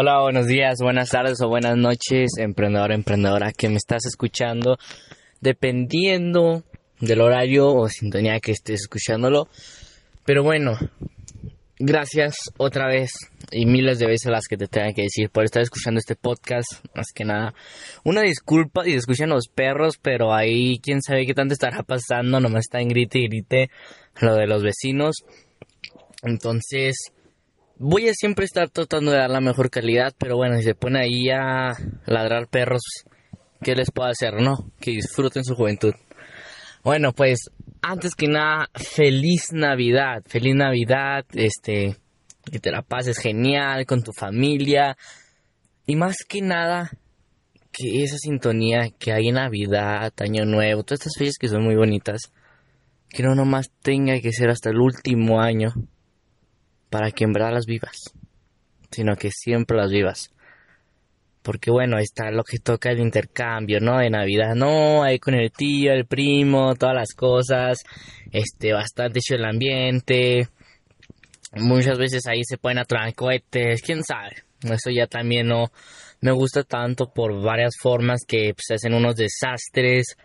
Hola, buenos días, buenas tardes o buenas noches, emprendedor, emprendedora que me estás escuchando, dependiendo del horario o sintonía que estés escuchándolo. Pero bueno, gracias otra vez y miles de veces las que te tenga que decir por estar escuchando este podcast. Más que nada, una disculpa si escuchan los perros, pero ahí quién sabe qué tanto estará pasando, nomás está en grite y grite lo de los vecinos. Entonces, voy a siempre estar tratando de dar la mejor calidad, pero bueno, si se pone ahí a ladrar perros, ¿qué les puedo hacer, no? Que disfruten su juventud. Bueno, pues antes que nada, feliz Navidad, feliz Navidad, este, que te la pases genial con tu familia y más que nada que esa sintonía que hay en Navidad, Año Nuevo, todas estas fechas que son muy bonitas, que no nomás tenga que ser hasta el último año para que en verdad las vivas, sino que siempre las vivas. Porque bueno, está lo que toca el intercambio, ¿no? De Navidad, no, ahí con el tío, el primo, todas las cosas, este, bastante hecho el ambiente. Muchas veces ahí se pueden atorar cohetes, quién sabe. Eso ya también no me gusta tanto por varias formas que pues, se hacen unos desastres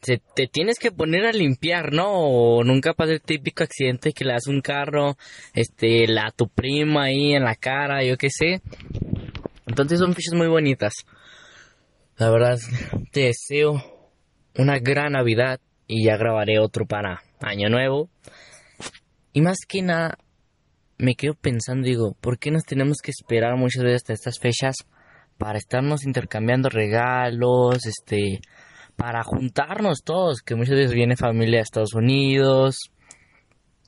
te, tienes que poner a limpiar, ¿no? O nunca pasa el típico accidente que le das un carro, este, la tu prima ahí en la cara, yo qué sé. Entonces son fichas muy bonitas. La verdad, te deseo una gran Navidad y ya grabaré otro para Año Nuevo. Y más que nada, me quedo pensando, digo, ¿por qué nos tenemos que esperar muchas veces hasta estas fechas para estarnos intercambiando regalos, este, para juntarnos todos, que muchas veces viene familia de Estados Unidos,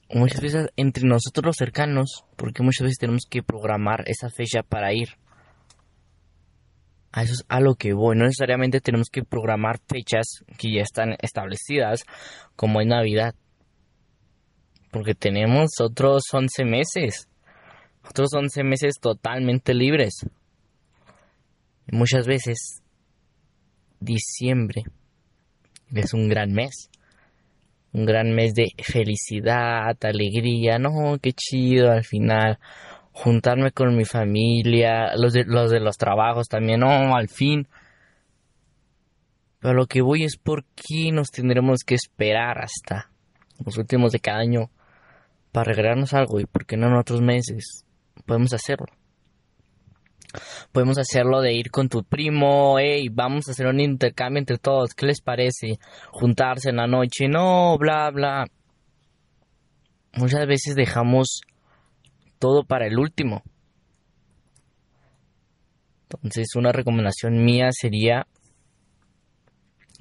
muchas veces entre nosotros los cercanos, porque muchas veces tenemos que programar esa fecha para ir. A eso es a lo que voy, no necesariamente tenemos que programar fechas que ya están establecidas, como en Navidad, porque tenemos otros 11 meses, otros 11 meses totalmente libres. muchas veces, diciembre es un gran mes. Un gran mes de felicidad, alegría, no, qué chido al final. Juntarme con mi familia, los de los, de los trabajos también, no, al fin. Pero lo que voy es por qué nos tendremos que esperar hasta los últimos de cada año para regalarnos algo y por qué no en otros meses podemos hacerlo. Podemos hacerlo de ir con tu primo, hey, vamos a hacer un intercambio entre todos, ¿qué les parece? Juntarse en la noche, no, bla, bla. Muchas veces dejamos todo para el último. Entonces, una recomendación mía sería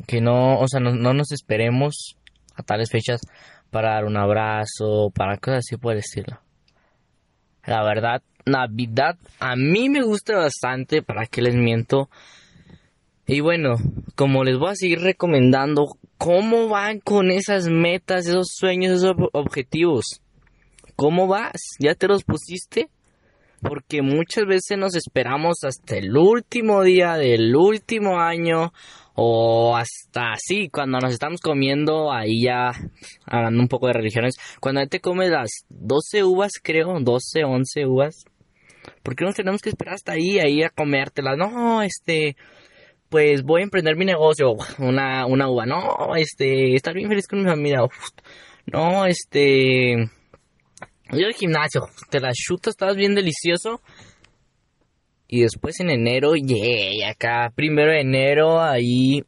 que no, o sea, no, no nos esperemos a tales fechas para dar un abrazo, para cosas así por estilo. La verdad, Navidad a mí me gusta bastante, para que les miento. Y bueno, como les voy a seguir recomendando, ¿cómo van con esas metas, esos sueños, esos objetivos? ¿Cómo vas? ¿Ya te los pusiste? Porque muchas veces nos esperamos hasta el último día del último año o hasta así, cuando nos estamos comiendo, ahí ya hablando un poco de religiones, cuando te comes las 12 uvas, creo, 12, 11 uvas, ¿por qué nos tenemos que esperar hasta ahí, ahí a comértelas? No, este, pues voy a emprender mi negocio, una, una uva, no, este, estar bien feliz con mi familia, no, este, yo al gimnasio, te la chutas, estás bien delicioso, y después en enero, yeah, acá, primero de enero, ahí,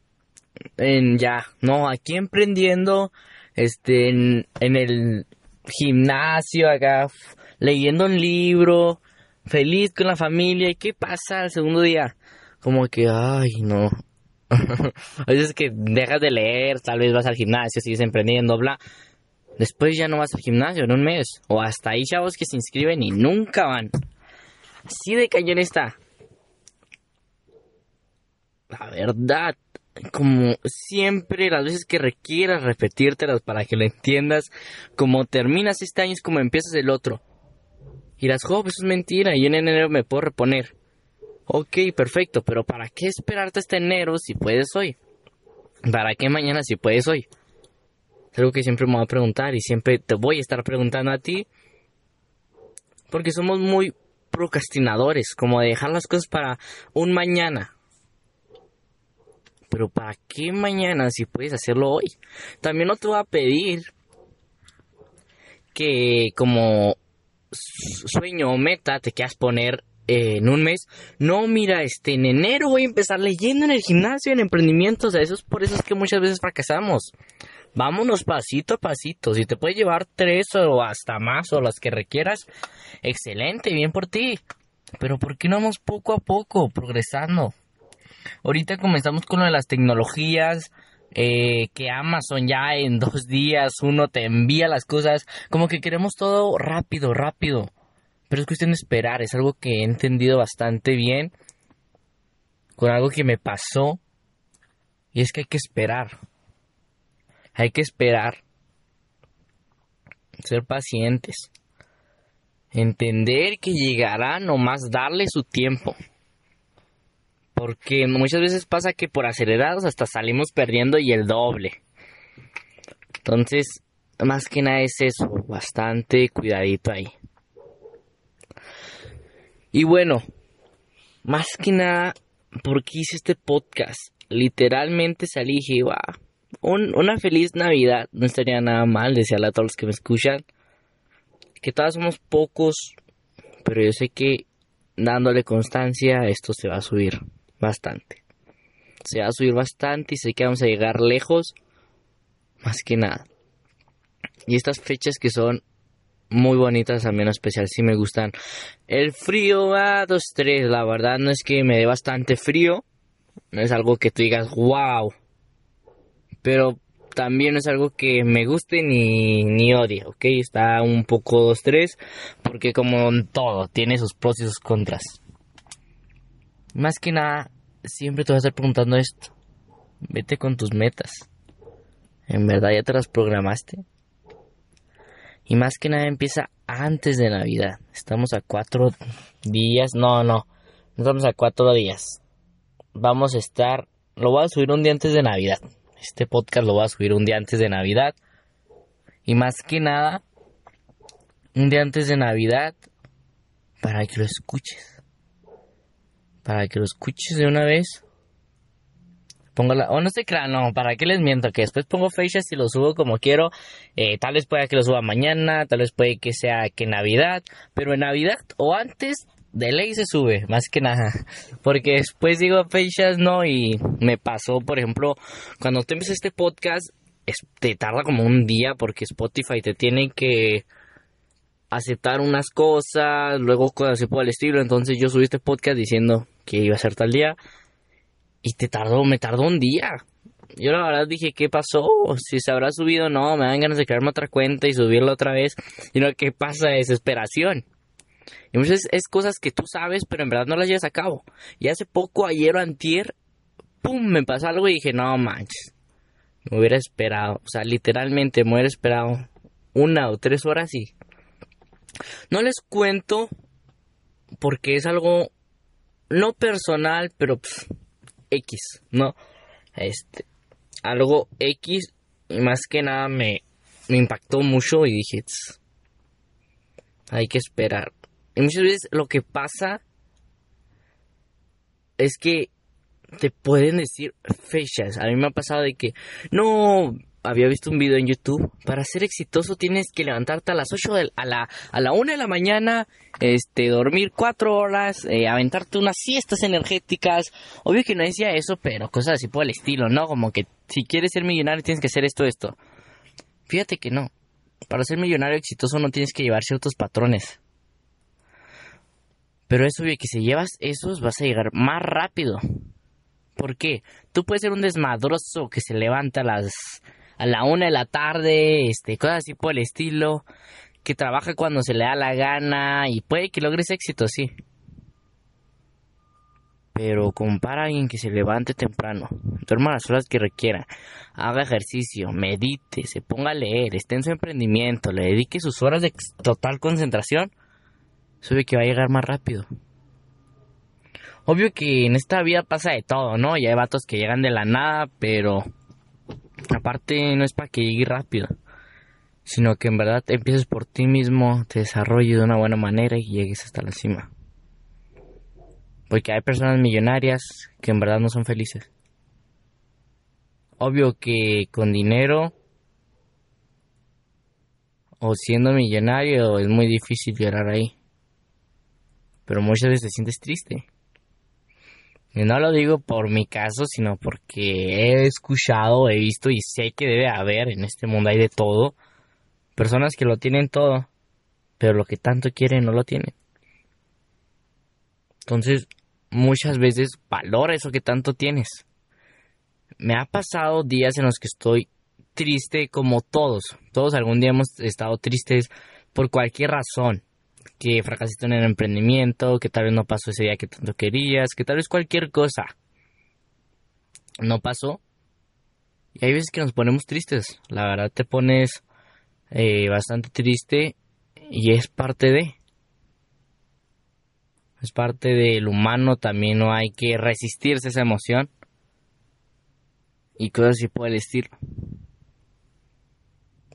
en ya, no, aquí emprendiendo, este, en, en el gimnasio, acá, leyendo un libro, feliz con la familia. ¿Y qué pasa el segundo día? Como que, ay, no. a veces que dejas de leer, tal vez vas al gimnasio, sigues emprendiendo, bla. Después ya no vas al gimnasio en un mes. O hasta ahí chavos que se inscriben y nunca van. Así de cañón está. La verdad, como siempre, las veces que requieras repetírtelas para que lo entiendas, como terminas este año es como empiezas el otro. Y las, oh, eso es mentira, y en enero me puedo reponer. Ok, perfecto, pero ¿para qué esperarte hasta enero si puedes hoy? ¿Para qué mañana si puedes hoy? Es algo que siempre me voy a preguntar y siempre te voy a estar preguntando a ti. Porque somos muy procrastinadores, como de dejar las cosas para un mañana. Pero ¿para qué mañana si puedes hacerlo hoy? También no te voy a pedir que como sueño o meta te quieras poner en un mes. No, mira, este, en enero voy a empezar leyendo en el gimnasio, en emprendimientos. O sea, eso es por eso es que muchas veces fracasamos. Vámonos pasito a pasito. Si te puede llevar tres o hasta más o las que requieras, excelente, bien por ti. Pero ¿por qué no vamos poco a poco, progresando? Ahorita comenzamos con lo de las tecnologías, eh, que Amazon ya en dos días uno te envía las cosas, como que queremos todo rápido, rápido. Pero es cuestión de esperar, es algo que he entendido bastante bien con algo que me pasó y es que hay que esperar. Hay que esperar. Ser pacientes. Entender que llegará nomás darle su tiempo. Porque muchas veces pasa que por acelerados hasta salimos perdiendo y el doble. Entonces, más que nada es eso, bastante cuidadito ahí. Y bueno, más que nada, ¿por qué hice este podcast? Literalmente salí y dije, va, una feliz Navidad, no estaría nada mal desearle a todos los que me escuchan. Que todos somos pocos, pero yo sé que dándole constancia esto se va a subir bastante. Se va a subir bastante y sé que vamos a llegar lejos, más que nada. Y estas fechas que son muy bonitas, menos especial, si me gustan. El frío a 2, 3, la verdad no es que me dé bastante frío, no es algo que tú digas, wow. Pero también es algo que me guste ni, ni odie, ¿ok? Está un poco 2, 3, porque como todo, tiene sus pros y sus contras. Más que nada, siempre te vas a estar preguntando esto. Vete con tus metas. ¿En verdad ya te las programaste? Y más que nada empieza antes de Navidad. Estamos a cuatro días. No, no. Estamos a cuatro días. Vamos a estar... Lo voy a subir un día antes de Navidad. Este podcast lo voy a subir un día antes de Navidad. Y más que nada, un día antes de Navidad para que lo escuches para que lo escuches de una vez. Póngala, o no se crean, no, para qué les miento, que después pongo fechas y lo subo como quiero. Eh, tal vez pueda que lo suba mañana, tal vez puede que sea que Navidad, pero en Navidad o antes de ley se sube, más que nada. Porque después digo fechas, no, y me pasó, por ejemplo, cuando tú empiezas este podcast, te tarda como un día porque Spotify te tiene que aceptar unas cosas, luego cosas así por el estilo. Entonces yo subí este podcast diciendo que iba a ser tal día y te tardó, me tardó un día. Yo la verdad dije, ¿qué pasó? Si se habrá subido, no, me dan ganas de crearme otra cuenta y subirla otra vez. Y no, ¿qué pasa? Desesperación. Y es cosas que tú sabes, pero en verdad no las llevas a cabo. Y hace poco, ayer o antier, pum, me pasó algo y dije, no manches. Me hubiera esperado, o sea, literalmente me hubiera esperado una o tres horas y no les cuento porque es algo no personal, pero X, ¿no? Este, algo X y más que nada me, me impactó mucho y dije, hay que esperar. Y muchas veces lo que pasa es que te pueden decir fechas. A mí me ha pasado de que, no, había visto un video en YouTube. Para ser exitoso tienes que levantarte a las 8 de, a la a la 1 de la mañana, este dormir 4 horas, eh, aventarte unas siestas energéticas. Obvio que no decía eso, pero cosas así por el estilo, ¿no? Como que si quieres ser millonario tienes que hacer esto esto. Fíjate que no. Para ser millonario exitoso no tienes que llevar ciertos patrones. Pero es obvio que si llevas esos vas a llegar más rápido. ¿Por qué? Tú puedes ser un desmadroso que se levanta a las a la una de la tarde, este, cosas así por el estilo, que trabaja cuando se le da la gana y puede que logres éxito, sí. Pero compara a alguien que se levante temprano, duerma las horas que requiera, haga ejercicio, medite, se ponga a leer, esté en su emprendimiento, le dedique sus horas de total concentración, sube que va a llegar más rápido. Obvio que en esta vida pasa de todo, ¿no? Y hay vatos que llegan de la nada, pero Aparte, no es para que llegue rápido, sino que en verdad empieces por ti mismo, te desarrolles de una buena manera y llegues hasta la cima. Porque hay personas millonarias que en verdad no son felices. Obvio que con dinero o siendo millonario es muy difícil llorar ahí. Pero muchas veces te sientes triste. Y no lo digo por mi caso, sino porque he escuchado, he visto y sé que debe haber en este mundo hay de todo. Personas que lo tienen todo, pero lo que tanto quieren no lo tienen. Entonces, muchas veces valora eso que tanto tienes. Me ha pasado días en los que estoy triste como todos. Todos algún día hemos estado tristes por cualquier razón. Que fracasaste en el emprendimiento, que tal vez no pasó ese día que tanto querías, que tal vez cualquier cosa no pasó. Y hay veces que nos ponemos tristes. La verdad te pones eh, bastante triste y es parte de. Es parte del humano, también no hay que resistirse a esa emoción. Y cosas así por el estilo.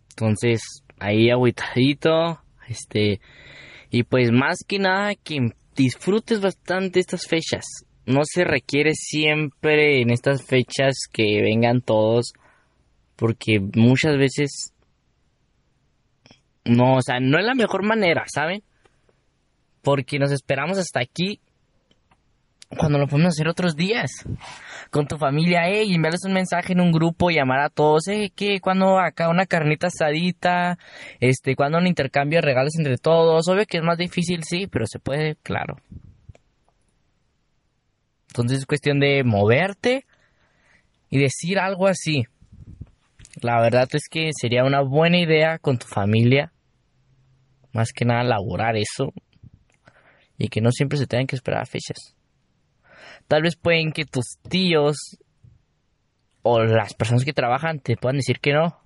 Entonces, ahí agüitadito, este, y pues más que nada que disfrutes bastante estas fechas. No se requiere siempre en estas fechas que vengan todos, porque muchas veces no, o sea, no es la mejor manera, ¿saben? Porque nos esperamos hasta aquí cuando lo podemos hacer otros días con tu familia, hey, enviarles un mensaje en un grupo, llamar a todos, hey, ¿qué? ¿Cuándo acá una carnita asadita? Este, ¿cuándo un intercambio de regalos entre todos? Obvio que es más difícil, sí, pero se puede, claro. Entonces es cuestión de moverte y decir algo así. La verdad es que sería una buena idea con tu familia. Más que nada elaborar eso. Y que no siempre se tengan que esperar a fechas. Tal vez pueden que tus tíos o las personas que trabajan te puedan decir que no.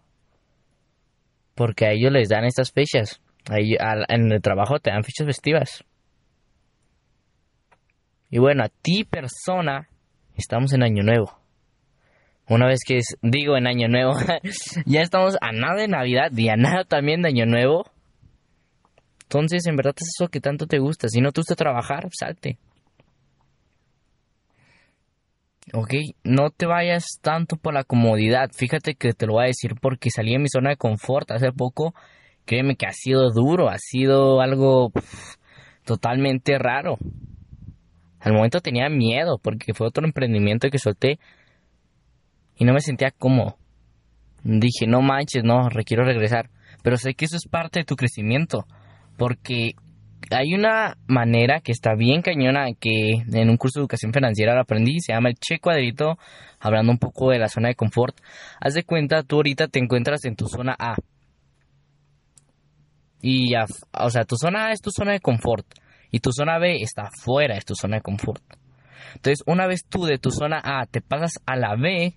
Porque a ellos les dan estas fechas. en el trabajo te dan fechas festivas. Y bueno, a ti persona, estamos en Año Nuevo. Una vez que digo en Año Nuevo, ya estamos a nada de Navidad y a nada también de Año Nuevo. Entonces, en verdad es eso que tanto te gusta. Si no te gusta trabajar, salte. Ok, no te vayas tanto por la comodidad. Fíjate que te lo voy a decir porque salí de mi zona de confort hace poco. Créeme que ha sido duro, ha sido algo totalmente raro. Al momento tenía miedo porque fue otro emprendimiento que solté y no me sentía cómodo. Dije, no manches, no, requiero regresar. Pero sé que eso es parte de tu crecimiento porque hay una manera que está bien cañona que en un curso de educación financiera lo aprendí, se llama el che cuadrito, hablando un poco de la zona de confort. Haz de cuenta, tú ahorita te encuentras en tu zona A. Y, o sea, tu zona A es tu zona de confort y tu zona B está fuera de tu zona de confort. Entonces, una vez tú de tu zona A te pasas a la B,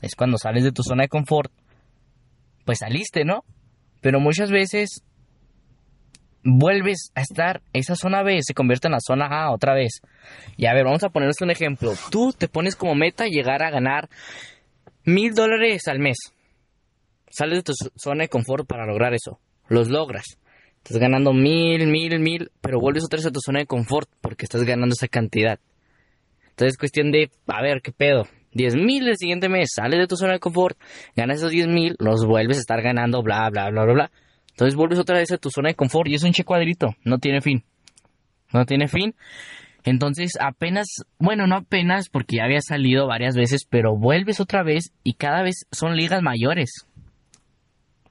es cuando sales de tu zona de confort, pues saliste, ¿no? Pero muchas veces vuelves a estar, esa zona B se convierte en la zona A otra vez. Y a ver, vamos a ponernos un ejemplo. Tú te pones como meta llegar a ganar mil dólares al mes. Sales de tu zona de confort para lograr eso. Los logras. Estás ganando mil, mil, mil, pero vuelves otra vez a tu zona de confort porque estás ganando esa cantidad. Entonces es cuestión de, a ver, ¿qué pedo? 10 mil el siguiente mes, sales de tu zona de confort, ganas esos 10 mil, los vuelves a estar ganando, bla, bla, bla, bla, bla. Entonces vuelves otra vez a tu zona de confort y es un che cuadrito, no tiene fin. No tiene fin. Entonces apenas, bueno, no apenas porque ya había salido varias veces, pero vuelves otra vez y cada vez son ligas mayores.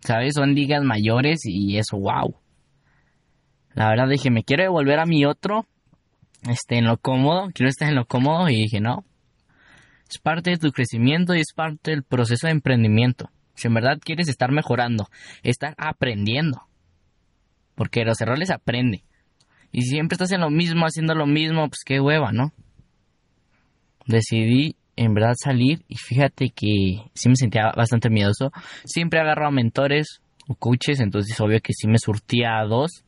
¿Sabes? Son ligas mayores y eso, wow. La verdad dije, me quiero devolver a mi otro, este, en lo cómodo, quiero estar en lo cómodo y dije, no. Es parte de tu crecimiento y es parte del proceso de emprendimiento. Si en verdad quieres estar mejorando, estar aprendiendo. Porque los errores aprende. Y si siempre estás en lo mismo, haciendo lo mismo, pues qué hueva, ¿no? Decidí en verdad salir y fíjate que sí me sentía bastante miedoso. Siempre agarro a mentores o coaches, entonces obvio que sí me surtía a dos.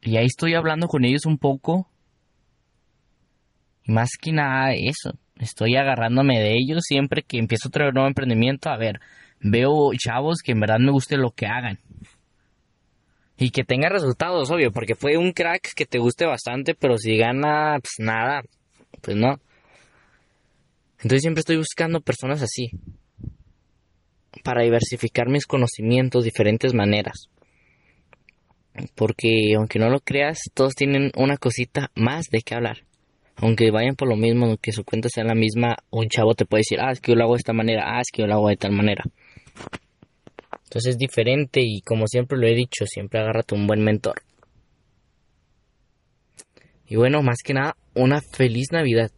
Y ahí estoy hablando con ellos un poco. Y más que nada eso estoy agarrándome de ellos siempre que empiezo otro nuevo emprendimiento. A ver, veo chavos que en verdad me guste lo que hagan. Y que tenga resultados, obvio, porque fue un crack que te guste bastante, pero si gana, pues nada, pues no. Entonces siempre estoy buscando personas así. Para diversificar mis conocimientos, diferentes maneras. Porque aunque no lo creas, todos tienen una cosita más de qué hablar. Aunque vayan por lo mismo, aunque su cuenta sea la misma, un chavo te puede decir, ah, es que yo lo hago de esta manera, ah, es que yo lo hago de tal manera. Entonces es diferente y como siempre lo he dicho, siempre agárrate un buen mentor. Y bueno, más que nada, una feliz Navidad.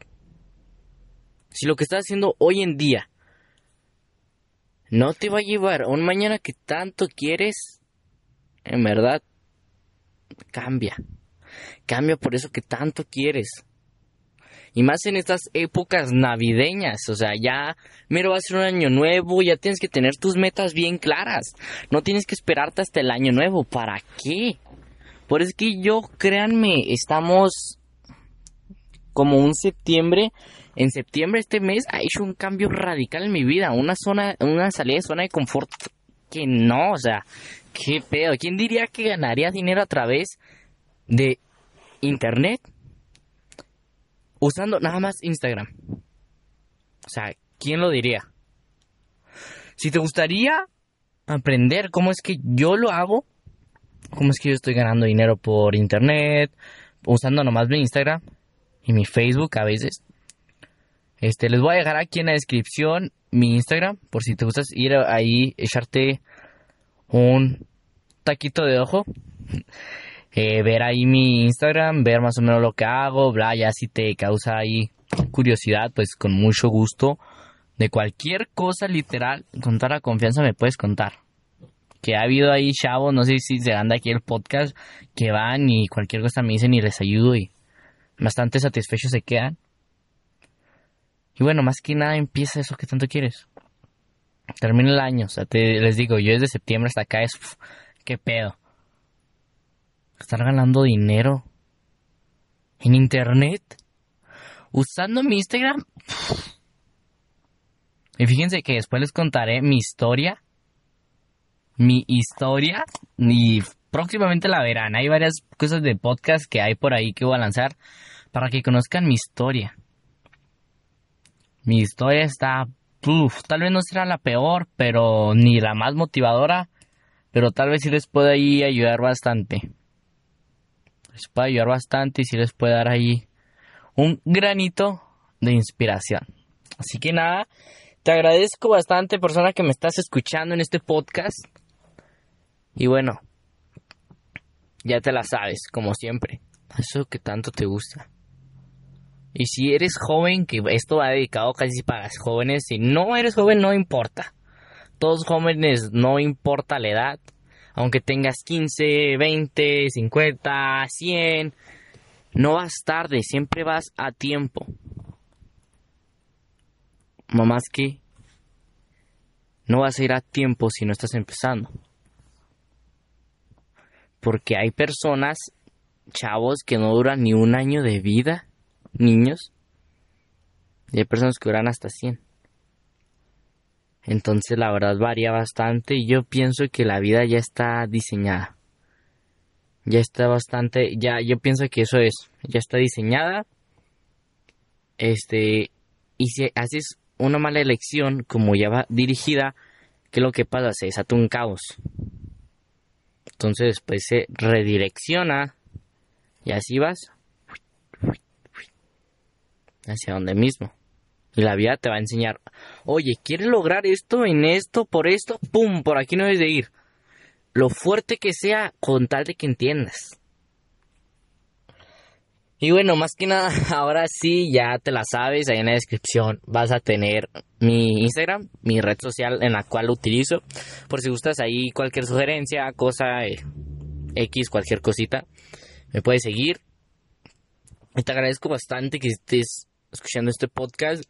Si lo que estás haciendo hoy en día no te va a llevar a un mañana que tanto quieres, en verdad, cambia. Cambia por eso que tanto quieres. Y más en estas épocas navideñas, o sea, ya mero va a ser un año nuevo, ya tienes que tener tus metas bien claras. No tienes que esperarte hasta el año nuevo. ¿Para qué? Por eso que yo, créanme, estamos como un septiembre. En septiembre este mes ha hecho un cambio radical en mi vida, una zona, una salida de zona de confort que no, o sea, qué pedo. ¿Quién diría que ganaría dinero a través de internet? Usando nada más Instagram. O sea, ¿quién lo diría? Si te gustaría aprender cómo es que yo lo hago, cómo es que yo estoy ganando dinero por internet, usando nomás mi Instagram y mi Facebook a veces. Este, les voy a dejar aquí en la descripción mi Instagram, por si te gustas ir ahí, echarte un taquito de ojo. Eh, ver ahí mi Instagram, ver más o menos lo que hago, bla, ya si te causa ahí curiosidad, pues con mucho gusto. De cualquier cosa literal, con toda la confianza me puedes contar. Que ha habido ahí chavos, no sé si se anda aquí el podcast, que van y cualquier cosa me dicen y les ayudo y bastante satisfechos se quedan. Y bueno, más que nada empieza eso que tanto quieres. Termina el año, o sea, te, les digo, yo desde septiembre hasta acá es, qué pedo estar ganando dinero en internet usando mi Instagram. Y fíjense que después les contaré mi historia. Mi historia. Y próximamente la verán. Hay varias cosas de podcast que hay por ahí que voy a lanzar para que conozcan mi historia. Mi historia está. tal vez no será la peor, pero ni la más motivadora. Pero tal vez sí les pueda ayudar bastante les puede ayudar bastante y si les puede dar ahí un granito de inspiración. Así que nada, te agradezco bastante persona que me estás escuchando en este podcast. Y bueno, ya te la sabes, como siempre. Eso que tanto te gusta. Y si eres joven, que esto va dedicado casi para jóvenes, si no eres joven no importa. Todos jóvenes no importa la edad, aunque tengas 15, 20, 50, 100, no vas tarde, siempre vas a tiempo. Mamás que no vas a ir a tiempo si no estás empezando. Porque hay personas, chavos, que no duran ni un año de vida, niños. Y hay personas que duran hasta 100. Entonces la verdad varía bastante y yo pienso que la vida ya está diseñada. Ya está bastante, ya yo pienso que eso es, ya está diseñada. Este, y si haces una mala elección como ya va dirigida, ¿qué es lo que pasa? Se desata un caos. Entonces después se redirecciona y así vas hacia donde mismo. La vida te va a enseñar, oye, ¿quieres lograr esto en esto, por esto? ¡Pum! Por aquí no debes de ir. Lo fuerte que sea, con tal de que entiendas. Y bueno, más que nada, ahora sí, ya te la sabes, ahí en la descripción vas a tener mi Instagram, mi red social en la cual lo utilizo. Por si gustas ahí cualquier sugerencia, cosa eh, X, cualquier cosita, me puedes seguir. Y te agradezco bastante que estés escuchando este podcast.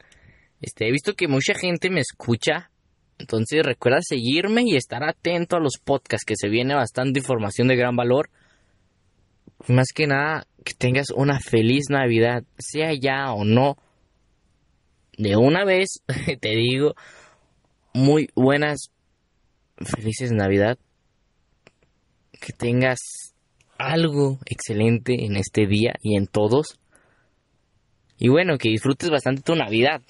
Este, he visto que mucha gente me escucha. Entonces recuerda seguirme y estar atento a los podcasts, que se viene bastante información de gran valor. Más que nada, que tengas una feliz Navidad, sea ya o no. De una vez, te digo, muy buenas, felices Navidad. que tengas algo excelente en este día y en todos. Y bueno, que disfrutes bastante tu Navidad.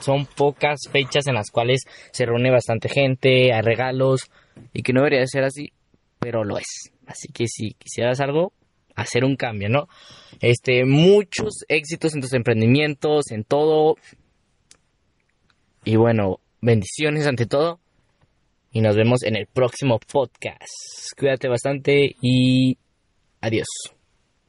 Son pocas fechas en las cuales se reúne bastante gente, hay regalos y que no debería ser así, pero lo es. Así que si quisieras algo, hacer un cambio, ¿no? Este, muchos éxitos en tus emprendimientos, en todo. Y bueno, bendiciones ante todo. Y nos vemos en el próximo podcast. Cuídate bastante y adiós.